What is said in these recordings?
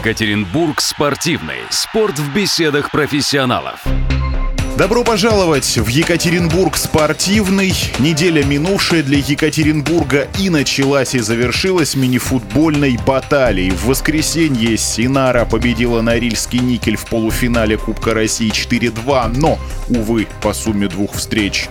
Екатеринбург спортивный. Спорт в беседах профессионалов. Добро пожаловать в Екатеринбург спортивный. Неделя минувшая для Екатеринбурга и началась и завершилась мини-футбольной баталией. В воскресенье Синара победила Норильский никель в полуфинале Кубка России 4-2, но, увы, по сумме двух встреч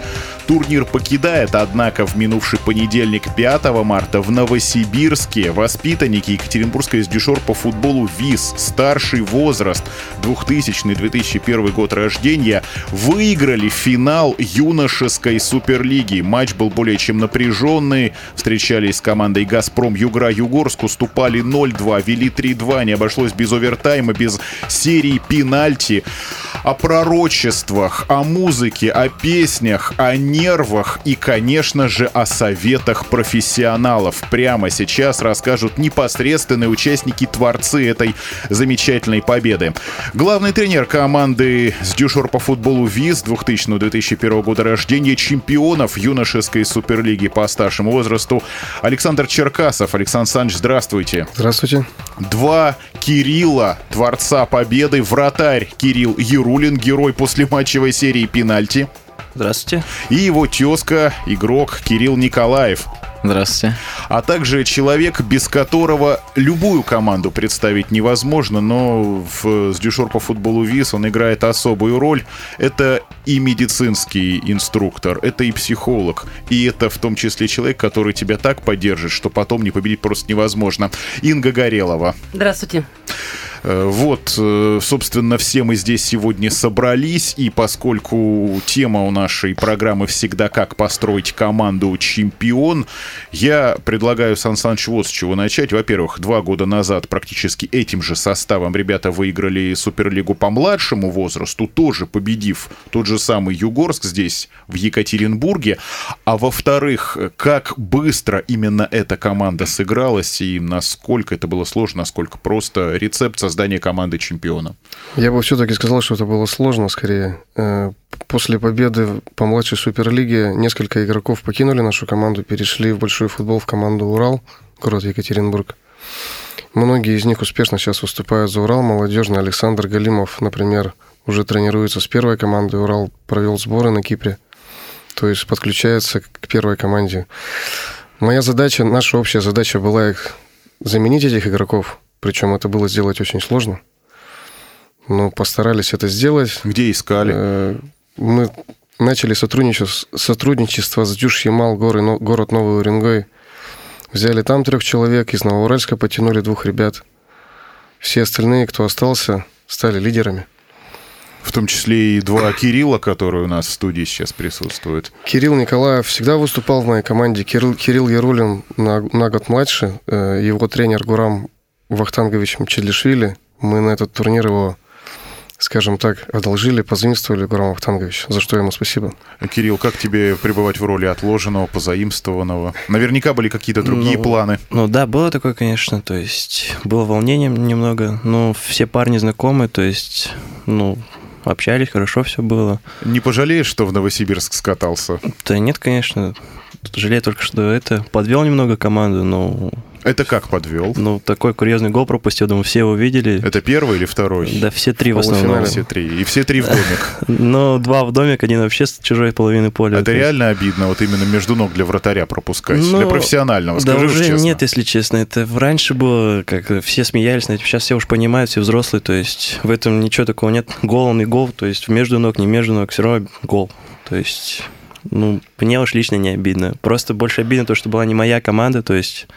Турнир покидает, однако в минувший понедельник 5 марта в Новосибирске воспитанники Екатеринбургской дюшор по футболу ВИС, старший возраст, 2000-2001 год рождения, выиграли финал юношеской суперлиги. Матч был более чем напряженный. Встречались с командой «Газпром» Югра-Югорск, уступали 0-2, вели 3-2, не обошлось без овертайма, без серии пенальти. О пророчествах, о музыке, о песнях, о нервах и, конечно же, о советах профессионалов. Прямо сейчас расскажут непосредственные участники-творцы этой замечательной победы. Главный тренер команды с дюшор по футболу ВИЗ 2000-2001 года рождения, чемпионов юношеской суперлиги по старшему возрасту Александр Черкасов. Александр Санч, здравствуйте. Здравствуйте. Два Кирилла, творца победы, вратарь Кирилл Ярулин, герой после матчевой серии пенальти. Здравствуйте. И его тезка, игрок Кирилл Николаев. Здравствуйте. А также человек, без которого любую команду представить невозможно, но в, с дюшор по футболу ВИС он играет особую роль. Это и медицинский инструктор, это и психолог, и это в том числе человек, который тебя так поддержит, что потом не победить просто невозможно. Инга Горелова. Здравствуйте. Э, вот, э, собственно, все мы здесь сегодня собрались, и поскольку тема у нашей программы всегда «Как построить команду чемпион», я предлагаю, Сан Саныч, вот с чего начать. Во-первых, два года назад практически этим же составом ребята выиграли Суперлигу по младшему возрасту, тоже победив тот же самый Югорск здесь, в Екатеринбурге. А во-вторых, как быстро именно эта команда сыгралась, и насколько это было сложно, насколько просто рецепт создания команды чемпиона? Я бы все-таки сказал, что это было сложно скорее. Э, после победы по младшей суперлиге несколько игроков покинули нашу команду, перешли в большой футбол в команду «Урал», город Екатеринбург. Многие из них успешно сейчас выступают за «Урал». Молодежный Александр Галимов, например, уже тренируется с первой командой. «Урал» провел сборы на Кипре. То есть подключается к первой команде. Моя задача, наша общая задача была их заменить этих игроков, причем это было сделать очень сложно. Но постарались это сделать. Где искали? Мы начали сотрудничество, сотрудничество с Дюш Ямал, город Новый Уренгой. Взяли там трех человек, из Новоуральска потянули двух ребят. Все остальные, кто остался, стали лидерами. В том числе и два Кирилла, которые у нас в студии сейчас присутствуют. Кирилл Николаев всегда выступал в моей команде. Кирилл, Кирилл Ярулин на, на год младше. Э, его тренер Гурам Вахтангович Мчелишвили. Мы на этот турнир его скажем так, одолжили, позаимствовали Гурам Вахтангович, за что ему спасибо. Кирилл, как тебе пребывать в роли отложенного, позаимствованного? Наверняка были какие-то другие ну, планы. Ну да, было такое, конечно, то есть было волнение немного, но все парни знакомы, то есть, ну, общались, хорошо все было. Не пожалеешь, что в Новосибирск скатался? Да нет, конечно. Жалею только, что это подвел немного команду, но это как подвел? Ну, такой курьезный гол пропустил, думаю, все его видели. Это первый или второй? Да, все три в основном. Все три. И все три в домик. Ну, два в домик, один вообще с чужой половины поля. Это реально обидно, вот именно между ног для вратаря пропускать, для ну, профессионального, Да уже нет, если честно. Это раньше было, как все смеялись, сейчас все уж понимают, все взрослые, то есть в этом ничего такого нет. Гол он и гол, то есть между ног, не между ног, все равно гол. То есть, ну, мне уж лично не обидно. Просто больше обидно то, что была не моя команда, то есть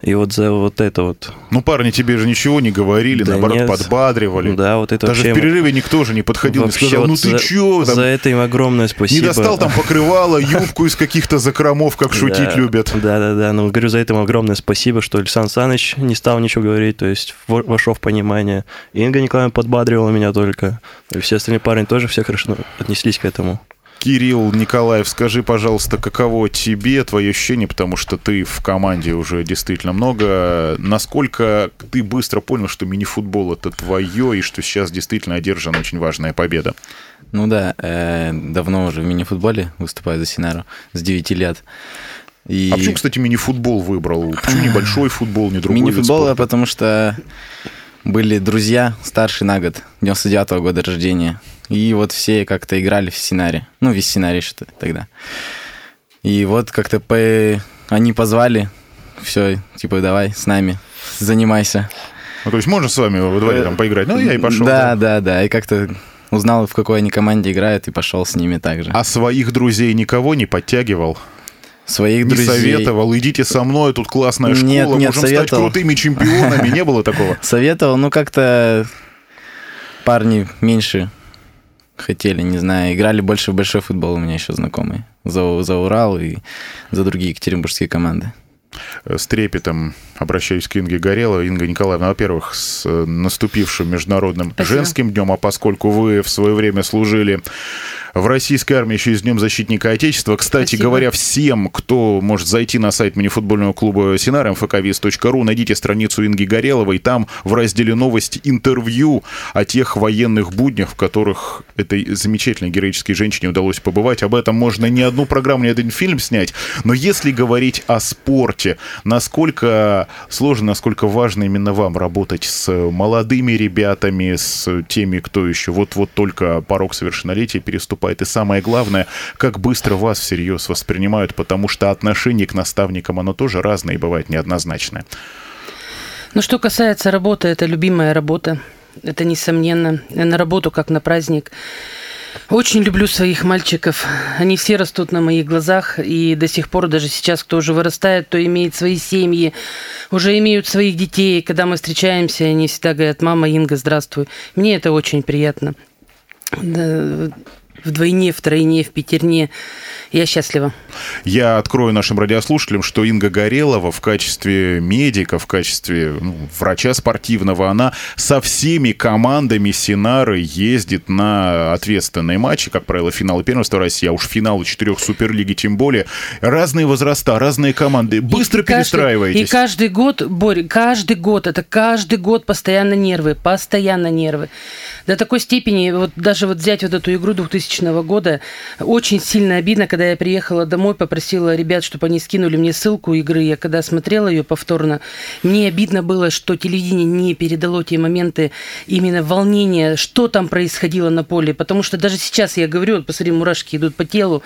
и вот за вот это вот... Ну, парни тебе же ничего не говорили, да наоборот, нет. подбадривали. Да, вот это Даже вообще... в перерыве никто же не подходил и сказал, вот ну ты за, чё? Там, за это им огромное спасибо. Не достал там покрывало, юбку из каких-то закромов, как шутить любят. Да-да-да, ну, говорю, за это им огромное спасибо, что Александр Саныч не стал ничего говорить, то есть вошло в понимание. Инга Николаевна подбадривала меня только. И все остальные парни тоже все хорошо отнеслись к этому. Кирилл Николаев, скажи, пожалуйста, каково тебе твое ощущение, потому что ты в команде уже действительно много. Насколько ты быстро понял, что мини-футбол это твое, и что сейчас действительно одержана очень важная победа? Ну да, э, давно уже в мини-футболе выступаю за Синару, с 9 лет. И... А почему, кстати, мини-футбол выбрал? Почему небольшой футбол, не другой Мини-футбол, потому что были друзья, старший на год, 99-го года рождения. И вот все как-то играли в сценарий. Ну, весь сценарий что тогда. И вот как-то по... они позвали, все, типа, давай с нами, занимайся. Ну, то есть можно с вами во дворе там поиграть? Ну, я и пошел. Да, да, да. И как-то узнал, в какой они команде играют, и пошел с ними также. А своих друзей никого не подтягивал? Своих не друзей... советовал, идите со мной, тут классная школа, Нет, нет, можем стать советовал. крутыми чемпионами. Не было такого? Советовал, ну как-то парни меньше хотели, не знаю, играли больше в большой футбол у меня еще знакомые. За, за Урал и за другие екатеринбургские команды. С трепетом обращаюсь к Инге Горело. Инга Николаевна, во-первых, с наступившим Международным Спасибо. женским днем, а поскольку вы в свое время служили в российской армии еще и с Днем защитника Отечества. Кстати Спасибо. говоря, всем, кто может зайти на сайт мини-футбольного клуба Синар, mfkviz.ru, найдите страницу Инги Гореловой, там в разделе новости интервью о тех военных буднях, в которых этой замечательной героической женщине удалось побывать. Об этом можно не одну программу, не один фильм снять. Но если говорить о спорте, насколько сложно, насколько важно именно вам работать с молодыми ребятами, с теми, кто еще вот-вот только порог совершеннолетия переступает. И самое главное, как быстро вас всерьез воспринимают, потому что отношение к наставникам, оно тоже разное и бывает неоднозначное. Ну, что касается работы, это любимая работа. Это несомненно. На работу как на праздник. Очень люблю своих мальчиков. Они все растут на моих глазах. И до сих пор, даже сейчас, кто уже вырастает, кто имеет свои семьи, уже имеют своих детей. Когда мы встречаемся, они всегда говорят, мама Инга, здравствуй. Мне это очень приятно. Вдвойне, втройне, в пятерне. Я счастлива. Я открою нашим радиослушателям, что Инга Горелова в качестве медика, в качестве ну, врача спортивного, она со всеми командами Синары ездит на ответственные матчи, как правило, финалы первенства России, а уж финалы четырех Суперлиги тем более. Разные возраста, разные команды. Быстро И каждый- перестраиваетесь. И каждый год, Борь, каждый год, это каждый год постоянно нервы, постоянно нервы. До такой степени, вот даже вот взять вот эту игру 2000 года, очень сильно обидно, когда я приехала домой, попросила ребят, чтобы они скинули мне ссылку игры. Я когда смотрела ее повторно, мне обидно было, что телевидение не передало те моменты именно волнения, что там происходило на поле. Потому что даже сейчас я говорю, вот посмотри, мурашки идут по телу.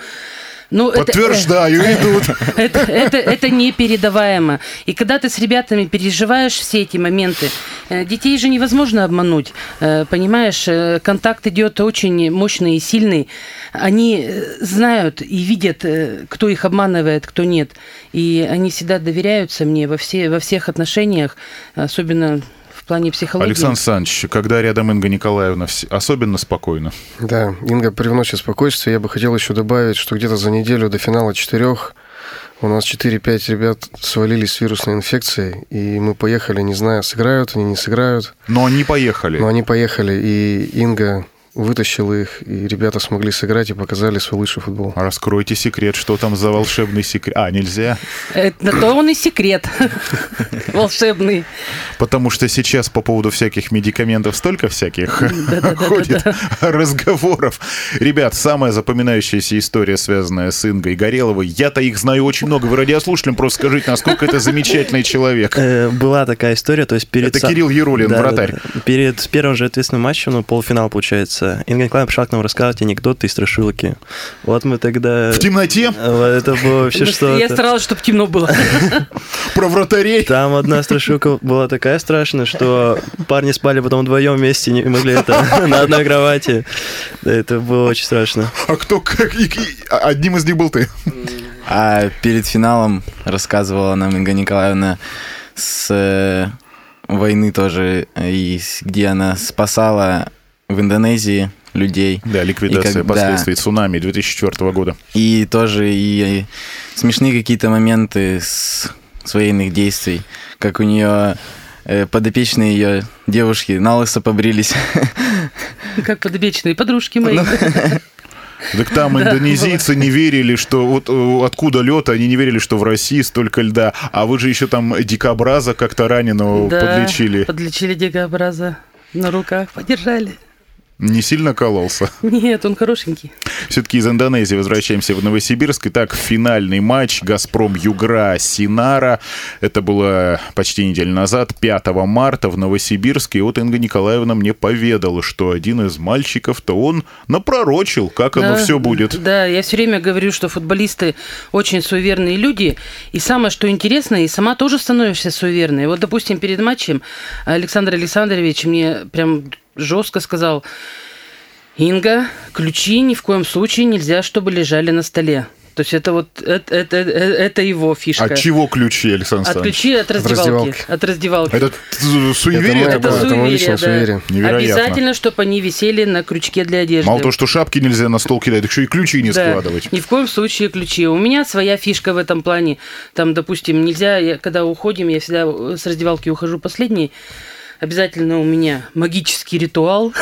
Ну, это- Подтверждаю, идут. это, это, это непередаваемо. И когда ты с ребятами переживаешь все эти моменты, э, детей же невозможно обмануть. Э, Понимаешь, э, контакт идет очень мощный и сильный. Они э, знают и видят, э, кто их обманывает, кто нет. И они всегда доверяются мне во, все, во всех отношениях, особенно в плане психологии. Александр Александрович, когда рядом Инга Николаевна, особенно спокойно. Да, Инга привносит спокойствие. Я бы хотел еще добавить, что где-то за неделю до финала четырех у нас 4-5 ребят свалились с вирусной инфекцией, и мы поехали, не зная, сыграют они, не сыграют. Но они поехали. Но они поехали, и Инга вытащила их, и ребята смогли сыграть и показали свой лучший футбол. Раскройте секрет, что там за волшебный секрет. А, нельзя? Это то он и секрет волшебный. Потому что сейчас по поводу всяких медикаментов столько всяких ходит разговоров. Ребят, самая запоминающаяся история, связанная с Ингой Гореловой. Я-то их знаю очень много. Вы радиослушателям просто скажите, насколько это замечательный человек. Э, Была такая история, то есть перед... Это Кирилл да, вратарь. Перед первым же ответственным матчем, ну, полуфинал получается, Инга Николаевна пришла к нам рассказывать анекдоты и страшилки. Вот мы тогда... В темноте Э, Это было вообще Я что-то. старалась, чтобы темно было. про вратарей. Там одна страшилка была такая страшная, что парни спали потом вдвоем вместе, не могли это на одной кровати. Да, это было очень страшно. А кто как? а одним из них был ты. А перед финалом рассказывала нам Инга Николаевна с э, войны тоже, и где она спасала в Индонезии людей. Да, ликвидация И как- да. последствий цунами 2004 года. И тоже и смешные какие-то моменты с, с военных действий, как у нее э, подопечные ее девушки на лысо побрились. Как подопечные подружки мои. Так там индонезийцы не верили, что вот э, откуда лед, они не верили, что в России столько льда. А вы же еще там дикобраза как-то раненого Да, подлечили. Подлечили дикобраза. На руках подержали. Не сильно кололся. Нет, он хорошенький. Все-таки из Индонезии возвращаемся в Новосибирск. Итак, финальный матч «Газпром Югра» Синара. Это было почти неделю назад, 5 марта в Новосибирске. И вот Инга Николаевна мне поведала, что один из мальчиков-то он напророчил, как оно Да, все будет. Да, я все время говорю, что футболисты очень суеверные люди. И самое, что интересно, и сама тоже становишься суеверной. Вот, допустим, перед матчем Александр Александрович мне прям жестко сказал, Инга, ключи ни в коем случае нельзя, чтобы лежали на столе. То есть это вот это, это, это, это его фишка. От чего ключи, Александр От ключи от раздевалки. раздевалки. От раздевалки. Это суеверие Это Это такое? это суеверие, личное да. суеверие. Невероятно. Обязательно, чтобы они висели на крючке для одежды. Мало того, что шапки нельзя на стол кидать, так еще и ключи не Да, складывать. Ни в коем случае ключи. У меня своя фишка в этом плане. Там, допустим, нельзя, я, когда уходим, я всегда с раздевалки ухожу последней. Обязательно у меня магический ритуал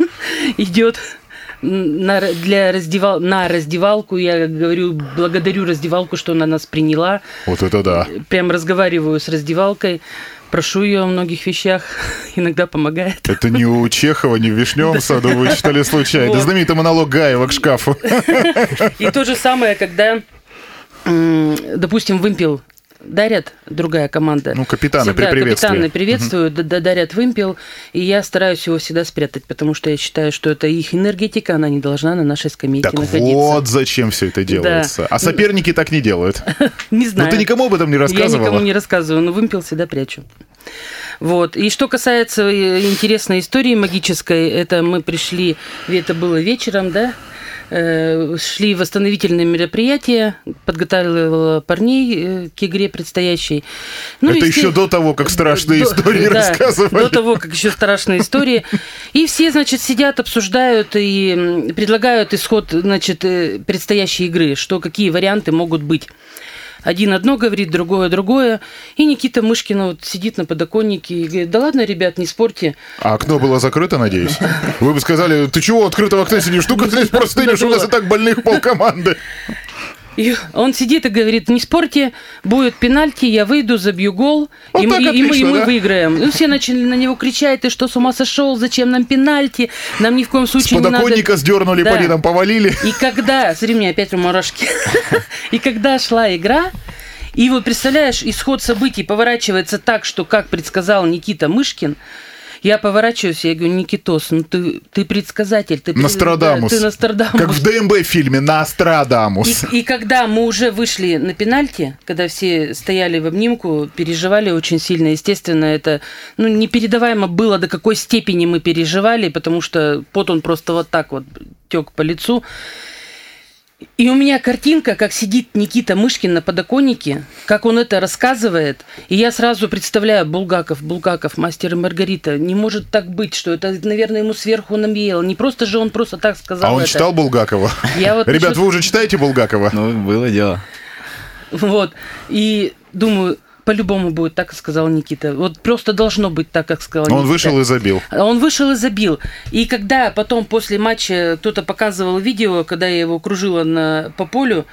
идет на, для раздевал, на раздевалку. Я говорю, благодарю раздевалку, что она нас приняла. Вот это да. Прям разговариваю с раздевалкой. Прошу ее о многих вещах. Иногда помогает. Это не у Чехова, не в Вишневом саду вы читали случайно. Вот. Знаменитый монолог Гаева к шкафу. И то же самое, когда, допустим, вымпел дарят другая команда. Ну, капитаны при Всегда приветствии. Капитаны приветствуют, д- дарят вымпел, и я стараюсь его всегда спрятать, потому что я считаю, что это их энергетика, она не должна на нашей скамейке Так находиться. вот зачем все это делается. А соперники так не делают. Не Ну знаю. ты никому об этом не Я никому рассказывала? не рассказываю, но вымпел всегда прячу. Вот. И что касается э, интересной истории магической, это мы пришли, это было вечером, да, шли восстановительные мероприятия, подготавливала парней э, к игре предстоящей. Ну, Это еще все- до того, как страшные до- истории да, рассказывали. До того, как еще страшные истории. И все, значит, сидят, обсуждают и предлагают исход, значит, э, предстоящей игры, что какие варианты могут быть. Один одно говорит, другое другое. И Никита Мышкин вот сидит на подоконнике и говорит, да ладно, ребят, не спорьте. А окно было закрыто, надеюсь? Вы бы сказали, ты чего, открытого окна сидишь? Штука здесь просто у нас и так больных полкоманды. И он сидит и говорит, не спорьте, будет пенальти, я выйду, забью гол, Вот и, мы, так и мы- и отлично, мы да? выиграем. Ну, все начали на него кричать, ты что, с ума сошел, зачем нам пенальти, нам ни в коем С случае не надо... подоконника сдернули, Да. поди там повалили. И когда, смотри, у меня опять мурашки. И когда шла игра, и вот представляешь, исход событий поворачивается так, что, как предсказал Никита Мышкин, я поворачиваюсь, я говорю, Никитос, ну ты, ты предсказатель. Ты, Нострадамус. да, ты Нострадамус. Как в ДМБ фильме «Нострадамус». И, и когда мы уже вышли на пенальти, когда все стояли в обнимку, переживали очень сильно, естественно, это ну, непередаваемо было, до какой степени мы переживали, потому что пот он просто вот так вот тек по лицу. И у меня картинка, как сидит Никита Мышкин на подоконнике, как он это рассказывает, и я сразу представляю Булгаков, Булгаков, мастер и Маргарита. Не может так быть, что это, наверное, ему сверху намеяло. Не просто же он просто так сказал А он это. читал Булгакова? Я вот Ребят, насчет- вы уже читаете Булгакова? Ну, было дело. Вот. И думаю, по-любому будет так, как сказал Никита. Вот просто должно быть так, как сказал Он Никита. вышел и забил. Он вышел и забил. И когда потом после матча кто-то показывал видео, когда я его кружила на, по полю,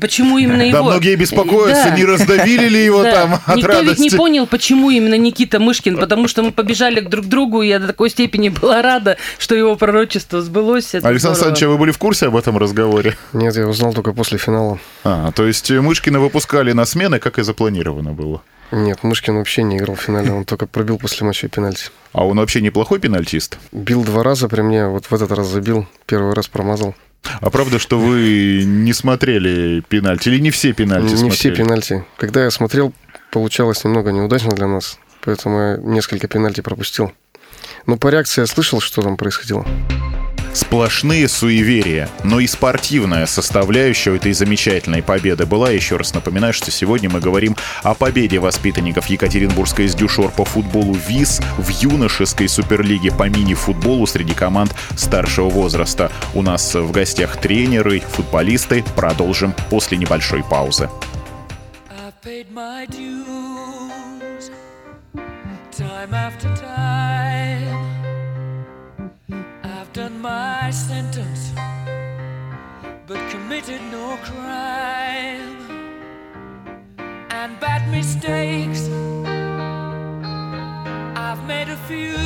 почему именно его... Да, многие беспокоятся, Да. не раздавили ли его Да. там от Никто ведь не радости. понял, почему именно Никита Мышкин, потому что мы побежали к друг другу, и я до такой степени была рада, что его пророчество сбылось. Это Александр здорово. Александрович, а вы были в курсе об этом разговоре? Нет, я узнал только после финала. А, то есть Мышкина выпускали на смены, как и запланировано было. Нет, Мышкин вообще не играл в финале, он только пробил после матча пенальти. А он вообще неплохой пенальтист. Бил два раза при мне, вот в этот раз забил, первый раз промазал. А правда, что вы не смотрели пенальти? Или не все пенальти не все смотрели? пенальти. Когда я смотрел, получалось немного неудачно для нас, поэтому я несколько пенальти пропустил. Но по реакции я слышал, что там происходило. Сплошные суеверия, но и спортивная составляющая этой замечательной победы была. Еще раз напоминаю, что сегодня мы говорим о победе воспитанников Екатеринбургской сдюшор по футболу ВИС в юношеской суперлиге по мини-футболу среди команд старшего возраста. У нас в гостях тренеры, футболисты. Продолжим после небольшой паузы. Time after time. Done my sentence, but committed no crime. And bad mistakes, I've made a few.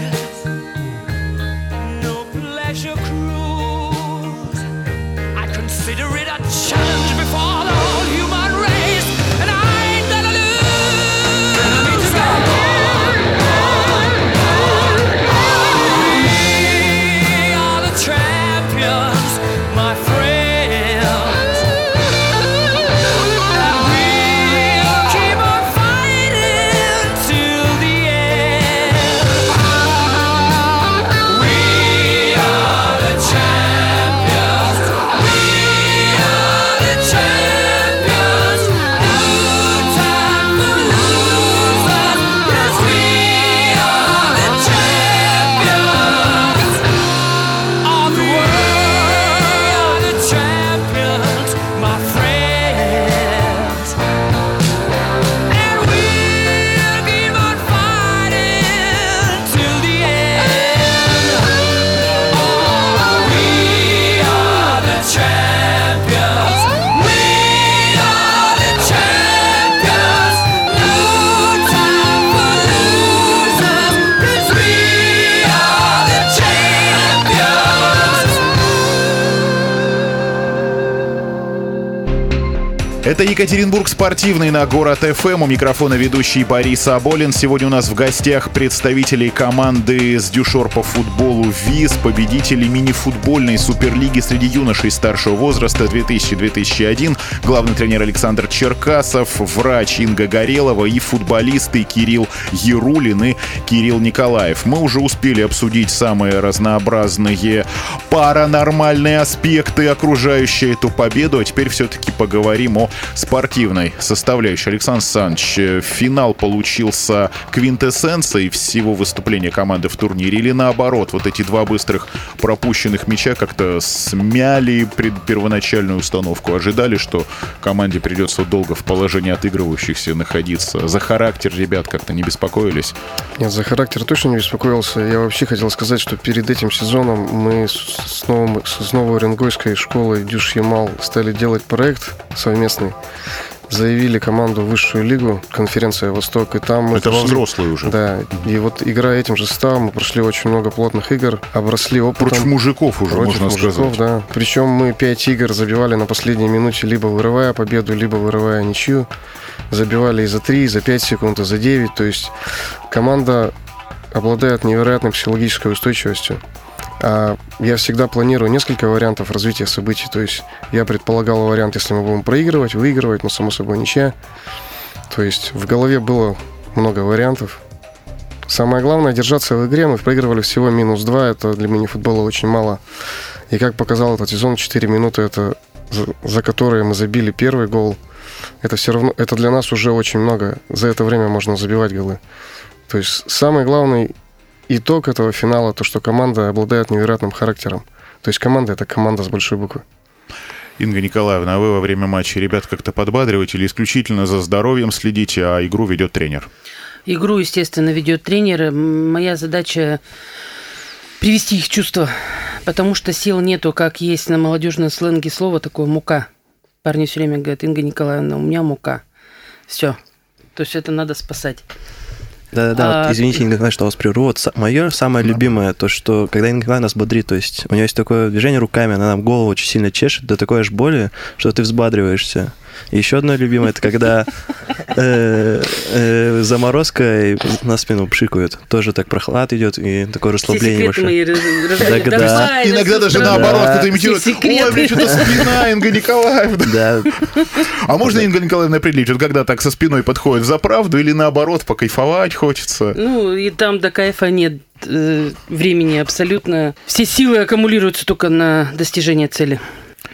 это Екатеринбург спортивный на город ФМ. У микрофона ведущий Борис Аболин. Сегодня у нас в гостях представители команды с дюшор по футболу ВИЗ, победители мини-футбольной суперлиги среди юношей старшего возраста 2000-2001, главный тренер Александр Черкасов, врач Инга Горелова и футболисты Кирилл Ярулин и Кирилл Николаев. Мы уже успели обсудить самые разнообразные паранормальные аспекты, окружающие эту победу. А теперь все-таки поговорим о спортивной составляющей. Александр Александрович, э, финал получился квинтэссенцией всего выступления команды в турнире или наоборот, вот эти два быстрых пропущенных мяча как-то смяли первоначальную установку? Ожидали, что команде придется долго в положении отыгрывающихся находиться? За характер ребят как-то не беспокоились? Нет, за характер точно не беспокоился. Я вообще хотел сказать, что перед этим сезоном мы с, новым, с новой Уренгойской школой Дюш Ямал стали делать проект совместный. Заявили команду в высшую лигу, конференция «Восток», и там мы Это во прошли- взрослые уже. Да, и вот играя этим же составом, мы прошли очень много плотных игр, обросли опытом. Против мужиков уже, Против можно мужиков, сказать. да. Причем мы пять игр забивали на последней минуте, либо вырывая победу, либо вырывая ничью. Забивали и за 3, и за 5 секунд, и за 9. То есть команда обладает невероятной психологической устойчивостью. А я всегда планирую несколько вариантов развития событий. То есть я предполагал вариант, если мы будем проигрывать, выигрывать, но само собой ничья. То есть в голове было много вариантов. Самое главное держаться в игре. Мы проигрывали всего минус 2. Это для мини-футбола очень мало. И как показал этот сезон, 4 минуты это за, которые мы забили первый гол. Это все равно, это для нас уже очень много. За это время можно забивать голы. То есть самый главный итог этого финала, то, что команда обладает невероятным характером. То есть команда это команда с большой буквы. Инга Николаевна, а вы во время матча ребят как-то подбадриваете или исключительно за здоровьем следите, а игру ведет тренер? Игру, естественно, ведет тренер. Моя задача привести их в чувство, потому что сил нету, как есть на молодежном сленге слово такое мука. Парни все время говорят, Инга Николаевна, у меня мука. Все. То есть это надо спасать. Да-да-да, А, вот, извините, Николай, что вас прерву. Вот мое самое любимое, то, что когда Николай нас бодрит, то есть у нее есть такое движение руками, она нам голову очень сильно чешет, до такой аж боли, что ты взбадриваешься. Еще одно любимое, это когда э, э, заморозка на спину пшикают. Тоже так прохлад идет и такое расслабление большое. Да. Давай, Иногда да, даже наоборот, кто-то имитирует. Ой, блин, что-то спина, Инга Николаевна. Да, А можно, Инга Николаевна, определить, вот когда так со спиной подходит за правду или наоборот, покайфовать хочется? Ну, и там до кайфа нет э, времени абсолютно. Все силы аккумулируются только на достижение цели.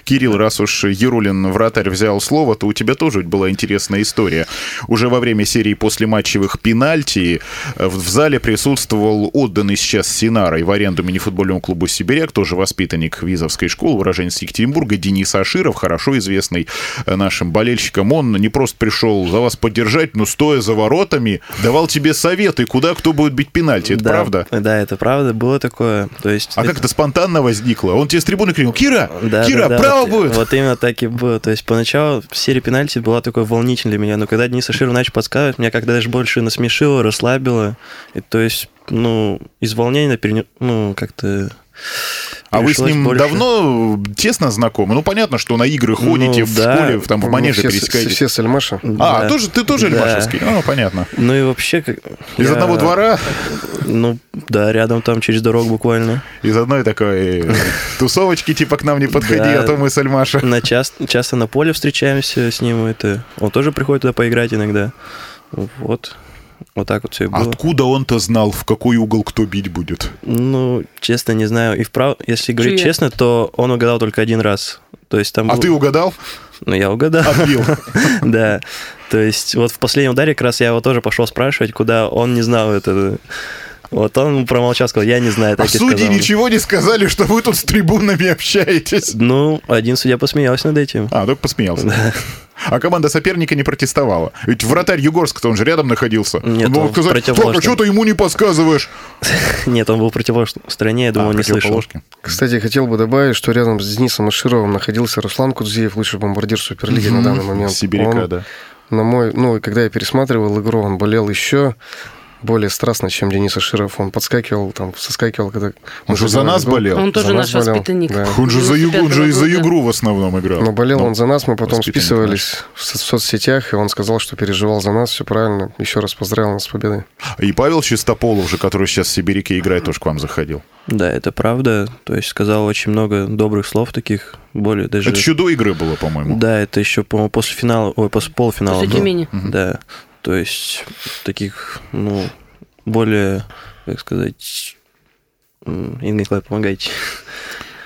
Кирилл, раз уж Ерулин вратарь взял слово, то у тебя тоже была интересная история. Уже во время серии послематчевых пенальти э, в в зале присутствовал отданный сейчас Синарой в аренду мини-футбольному клубу «Сибиряк», тоже воспитанник Визовской школы, уроженец Екатеринбурга, Денис Аширов, хорошо известный э, нашим болельщикам. Он не просто пришел за вас поддержать, но стоя за воротами, давал тебе советы, куда кто будет бить пенальти. Это да, правда? Да, это правда, было такое. То есть, А как это спонтанно возникло? Он тебе с трибуны крикнул, Кира, Да, Кира, да, да, право вот, будет! Вот именно так и было. То есть поначалу в серии пенальти была такой волнительной для меня, но когда Денис Аширов начал подсказывать, меня как-то даже больше насмешило, расслабило. И, то есть, ну, из волнения, перене- ну, как-то... А вы с ним больше- давно тесно знакомы? Ну, понятно, что на игры ходите Ну, в да. школе, там в манеже все, пересекаетесь. все с Альмаша. А, Да. тоже, ты тоже Да. Альмашевский? Ну, понятно. Ну и вообще... Как... Из я- одного двора, Ну, да, рядом там, через дорогу буквально. из одной такой э, тусовочки, типа к нам не подходи, Да. а то мы с Альмаша. На час, часто на поле встречаемся с ним. Это... Он тоже приходит туда поиграть иногда. Вот. Вот так вот все и было. Откуда он-то знал, в какой угол кто бить будет? Ну, честно, не знаю. И вправ... если говорить Чуя. честно, то он угадал только один раз. То есть там А был- ты угадал? Ну, я угадал. Отбил. Да. То есть вот в последнем ударе как раз я его тоже пошел спрашивать, куда он не знал это. Вот он промолчал, сказал, я не знаю, А так и судьи сказал. ничего не сказали, что вы тут с трибунами общаетесь. Ну, один судья посмеялся над этим. А, только посмеялся. А команда соперника не протестовала. Ведь вратарь Югорск-то, он же рядом находился. Нет, он мог он в сказать, а противоположном. что ты ему не подсказываешь? Нет, он был в противоположной стране, я думаю, А, он не слышал. Кстати, хотел бы добавить, что рядом с Денисом Ашировым находился Руслан Кудзиев, лучший бомбардир Суперлиги на данный момент. Сибиряка, Он, да. На мой, ну, и когда я пересматривал игру, он болел еще более страстно, чем Денис Аширов. Он подскакивал, там, соскакивал, когда... Он же за нас болел. Он тоже За наш болел, воспитанник. да. Он же за, ю- он же и за 95-го года. игру в основном играл. Но болел Ну, он за нас, мы потом списывались в со- в соцсетях, и он сказал, что переживал за нас, все правильно. Еще раз поздравил нас с победой. И Павел Чистополов же, который сейчас в Сибиряке играет, тоже к вам заходил. Да, это правда. То есть сказал очень много добрых слов таких, более даже... Это еще до игры было, по-моему. Да, это еще, по-моему, после финала, ой, после полуфинала. После. Тюмени. Да, то есть таких, ну, более, как сказать, Инга Николаевна, помогайте.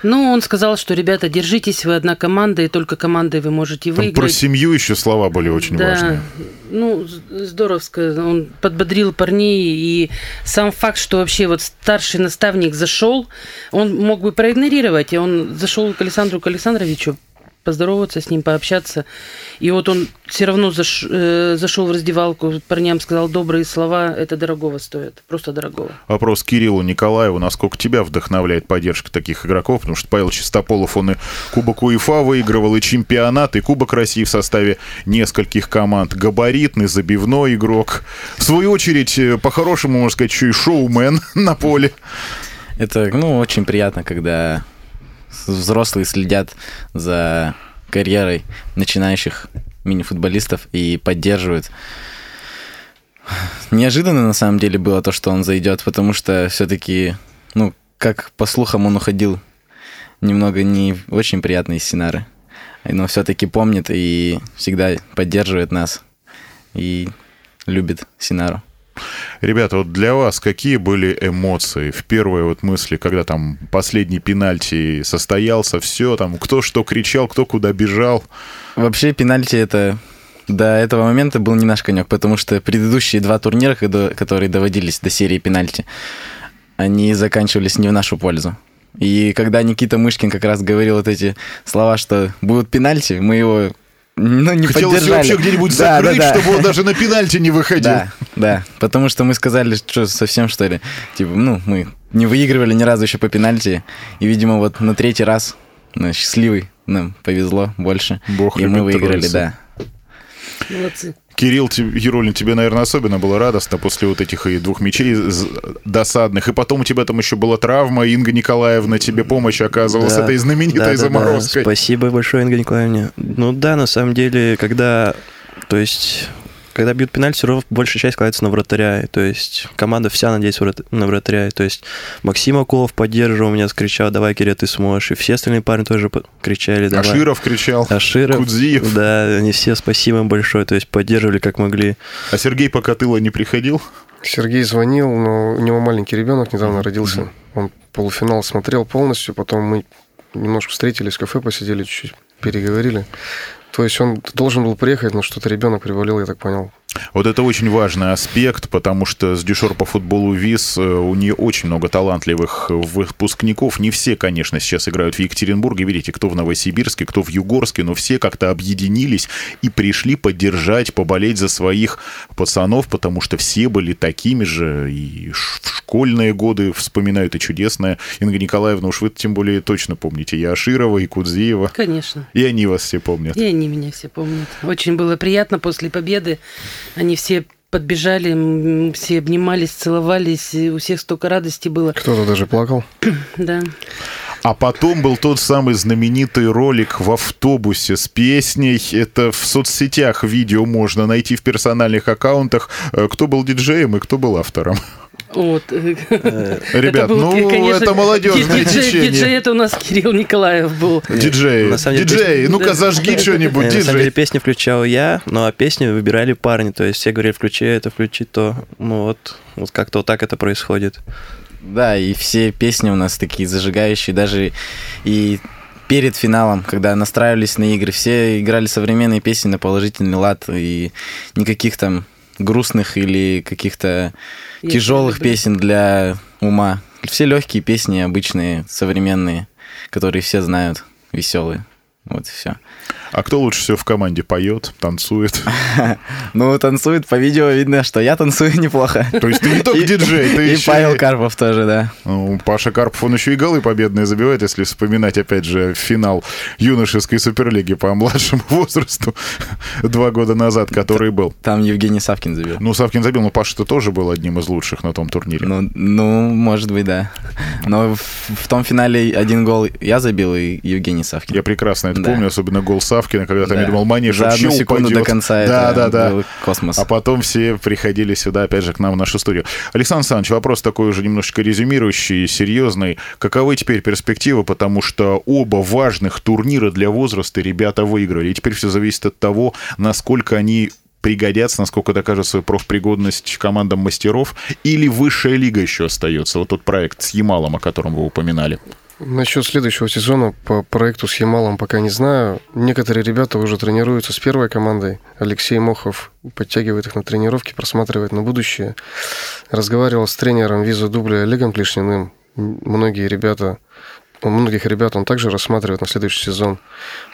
Ну, он сказал, что, ребята, держитесь, вы одна команда, и только командой вы можете Там про выиграть. семью еще слова были очень да, важные. ну, з- здоровско. Он подбодрил парней, и сам факт, что вообще вот старший наставник зашел, он мог бы проигнорировать, и он зашел к Александру к Александровичу поздороваться с ним, пообщаться. И вот он все равно заш- э, зашел в раздевалку, парням сказал добрые слова, это дорогого стоит, просто дорогого. Вопрос Кириллу Николаеву, насколько тебя вдохновляет поддержка таких игроков, потому что Павел Чистополов, он и Кубок УЕФА выигрывал, и чемпионат, и Кубок России в составе нескольких команд. Габаритный, забивной игрок. В свою очередь, э, по-хорошему, можно сказать, еще и шоумен на поле. Это, ну, очень приятно, когда взрослые следят за карьерой начинающих мини-футболистов и поддерживают. Неожиданно, на самом деле, было то, что он зайдет, потому что все-таки, ну, как по слухам, он уходил немного не очень приятные сценары. Но все-таки помнит и всегда поддерживает нас и любит Синару. Ребята, вот для вас какие были эмоции в первые вот мысли, когда там последний пенальти состоялся, все, там кто что кричал, кто куда бежал? Вообще пенальти это до этого момента был не наш конек, потому что предыдущие два турнира, которые доводились до серии пенальти, они заканчивались не в нашу пользу. И когда Никита Мышкин как раз говорил вот эти слова, что будут пенальти, мы его ну, не Хотелось поддержали. вообще где-нибудь Да, да, закрыть, да. чтобы он даже на пенальти не выходил. Да, да, потому что мы сказали, что совсем что ли, типа, ну, мы не выигрывали ни разу еще по пенальти, и, видимо, вот на третий раз, ну, счастливый, нам повезло больше, Бог и мы выиграли, троицу. да. Молодцы. Кирилл Еролин, тебе, наверное, особенно было радостно после вот этих и двух мячей з- досадных. И потом у тебя там еще была травма, Инга Николаевна тебе помощь оказывала с Да, этой знаменитой да, да, да. заморозкой. Спасибо большое, Инга Николаевне. Ну да, на самом деле, когда, то есть, когда бьют пенальти, все равно большая часть кладется на вратаря. То есть команда вся надеется врат- на вратаря. То есть Максим Акулов поддерживал меня, кричал, давай, Кирилл, ты сможешь. И все остальные парни тоже кричали, давай. Аширов кричал, Аширов. Кудзиев. Да, они все спасибо им большое, то есть поддерживали как могли. А Сергей Покатыло не приходил? Сергей звонил, но у него маленький ребенок недавно родился. Он полуфинал смотрел полностью, потом мы немножко встретились в кафе, посидели чуть-чуть, переговорили. То есть он должен был приехать, но что-то ребенок приболел, я так понял. Вот это очень важный аспект, потому что с Дюшор по футболу ВИС э, у нее очень много талантливых выпускников. Не все, конечно, сейчас играют в Екатеринбурге. Видите, кто в Новосибирске, кто в Югорске, но все как-то объединились и пришли поддержать, поболеть за своих пацанов, потому что все были такими же. И в школьные годы вспоминают и чудесное. Инга Николаевна, уж вы тем более точно помните. И Аширова, и Кудзиева. Конечно. И они вас все помнят. И они меня все помнят. Очень было приятно после победы. Они все подбежали, все обнимались, целовались, у всех столько радости было. Кто-то даже плакал. Да. А потом был тот самый знаменитый ролик в автобусе с песней. Это в соцсетях видео можно найти в персональных аккаунтах. Э, Кто был диджеем и кто был автором. Вот. Ребят, был, ну, конечно, это молодежное диджей, течение. Диджей это у нас Кирилл Николаев был. Диджей, На самом деле, диджей, песня- ну-ка Да. зажги что-нибудь, Э, На самом деле диджей. песни включал я, ну а песни выбирали парни. То есть все говорили, включи это, включи то. Ну вот, вот как-то вот так это происходит. Да, и все песни у нас такие зажигающие, даже и перед финалом, когда настраивались на игры, все играли современные песни на положительный лад, и никаких там грустных или каких-то тяжелых песен для ума. Все легкие песни, обычные, современные, которые все знают, веселые. Вот и все. А кто лучше всего в команде поет, танцует? Ну, танцует по видео, видно, что я танцую неплохо. То есть ты не только И- диджей, ты И еще... Павел Карпов тоже, да. Ну, Паша Карпов, он еще и голы победные забивает, если вспоминать, опять же, финал юношеской суперлиги по младшему возрасту два года назад, который был. Там Евгений Савкин забил. Ну, Савкин забил, но Паша-то тоже был одним из лучших на том турнире. Ну, ну, может быть, да. Но в том финале один гол я забил, и Евгений Савкин. Я прекрасно это Да. помню, особенно гол Савкина, когда там, Да. я думал, манеж За вообще одну секунду упадет. до конца Да, это да, да. космос. А потом все приходили сюда, опять же, к нам в нашу студию. Александр Александрович, вопрос такой уже немножечко резюмирующий, серьезный. Каковы теперь перспективы? Потому что оба важных турнира для возраста ребята выиграли. И теперь все зависит от того, насколько они пригодятся, насколько докажут свою профпригодность командам мастеров, или высшая лига еще остается, вот тот проект с Ямалом, о котором вы упоминали. Насчет следующего сезона по проекту с Ямалом пока не знаю. Некоторые ребята уже тренируются с первой командой. Алексей Мохов подтягивает их на тренировки, просматривает на будущее. Разговаривал с тренером виза дубля Олегом Плешниным. М, Многие ребята, у многих ребят он также рассматривает на следующий сезон.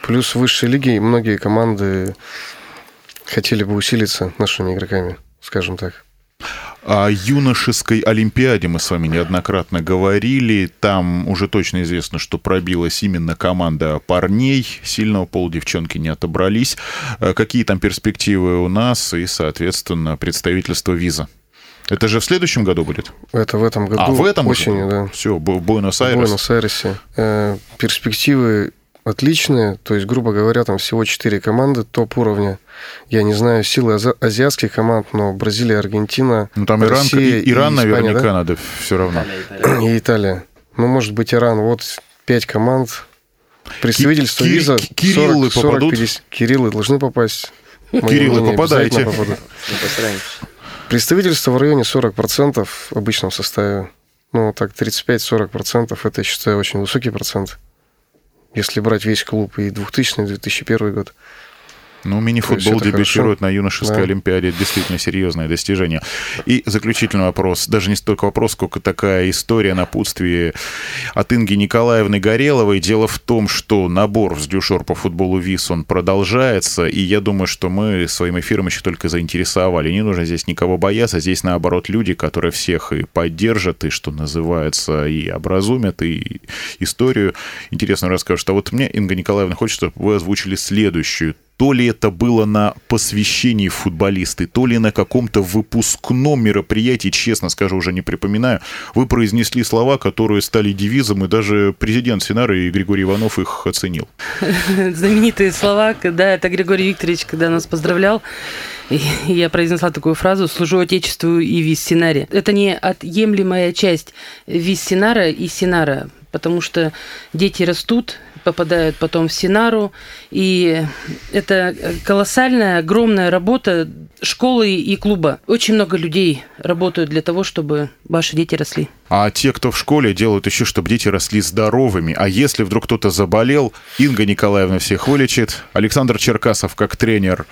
Плюс в высшей лиге многие команды хотели бы усилиться нашими игроками, скажем так. О юношеской олимпиаде мы с вами неоднократно говорили. Там уже точно известно, что пробилась именно команда парней. Сильного пола девчонки не отобрались. Э, Какие там перспективы у нас и, соответственно, представительство виза? Это же в следующем году будет? Это в этом году а, в этом осенью, будет? да. Все, в В Буэнос-Айрес. Буэнос-Айресе. Э, перспективы отличные. То есть, грубо говоря, там всего четыре команды топ-уровня. Я не знаю силы ази- азиатских команд, но Бразилия, Аргентина, Ну, там Иран, Россия и- Иран и Испания, наверняка да? надо все равно. и Италия. Ну, может быть, Иран. Вот пять команд. Представительство Ки- виза Ки- Кириллы 40, 40, попадут? 50. Кириллы должны попасть. Мое Кириллы, мнение, попадут. Представительство в районе 40% в обычном составе. Ну, так, 35-40% это, я считаю, очень высокий процент. Если брать весь клуб и 2000-2001 год. Ну, мини-футбол дебютирует хорошо. на юношеской Да. Олимпиаде. Действительно серьезное достижение. И заключительный вопрос. Даже не столько вопрос, сколько такая история напутствие от Инги Николаевны Гореловой. Дело в том, что набор с Дюшор по футболу ВИС, он продолжается. И я думаю, что мы своим эфиром еще только заинтересовали. Не нужно здесь никого бояться. Здесь, наоборот, люди, которые всех и поддержат, и, что называется, и образумят, и историю интересно расскажут. А вот мне, Инга Николаевна, хочет, чтобы вы озвучили следующую То ли это было на посвящении футболисты, то ли на каком-то выпускном мероприятии, честно скажу, уже не припоминаю, вы произнесли слова, которые стали девизом, и даже президент Синара и Григорий Иванов их оценил. Знаменитые слова, когда это Григорий Викторович, когда нас поздравлял, я произнесла такую фразу «служу Отечеству и виз Синаре». Это неотъемлемая часть виз Синара и Синара, потому что дети растут, попадают потом в Синару, и это колоссальная, огромная работа школы и клуба. Очень много людей работают для того, чтобы ваши дети росли. А те, кто в школе, делают еще, чтобы дети росли здоровыми. А если вдруг кто-то заболел, Инга Николаевна всех вылечит. Александр Черкасов, как тренер,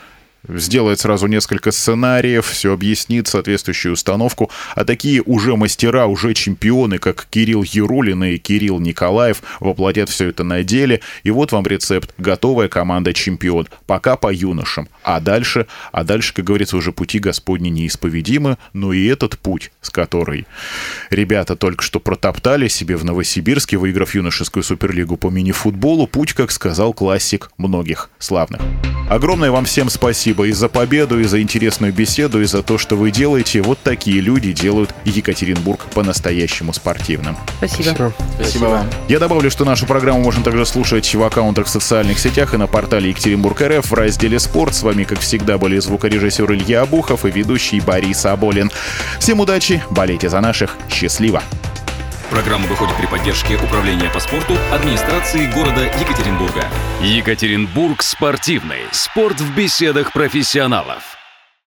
сделает сразу несколько сценариев, все объяснит, соответствующую установку. А такие уже мастера, уже чемпионы, как Кирилл Ярулин и Кирилл Николаев, воплотят все это на деле. И вот вам рецепт. Готовая команда чемпион. Пока по юношам. А дальше, а дальше, как говорится, уже пути Господни неисповедимы, но и этот путь, с которой ребята только что протоптали себе в Новосибирске, выиграв юношескую суперлигу по мини-футболу, путь, как сказал классик многих славных. Огромное вам всем спасибо и за победу, и за интересную беседу, и за то, что вы делаете. Вот такие люди делают Екатеринбург по-настоящему спортивным. Спасибо. Спасибо вам. Я добавлю, что нашу программу можно также слушать в аккаунтах в социальных сетях и на портале Екатеринбург РФ в разделе «Спорт». С вами, как всегда, были звукорежиссер Илья Абухов и ведущий Борис Аболин. Всем удачи, болейте за наших, счастливо! Программа выходит при поддержке Управления по спорту администрации города Екатеринбурга. Екатеринбург спортивный. Спорт в беседах профессионалов.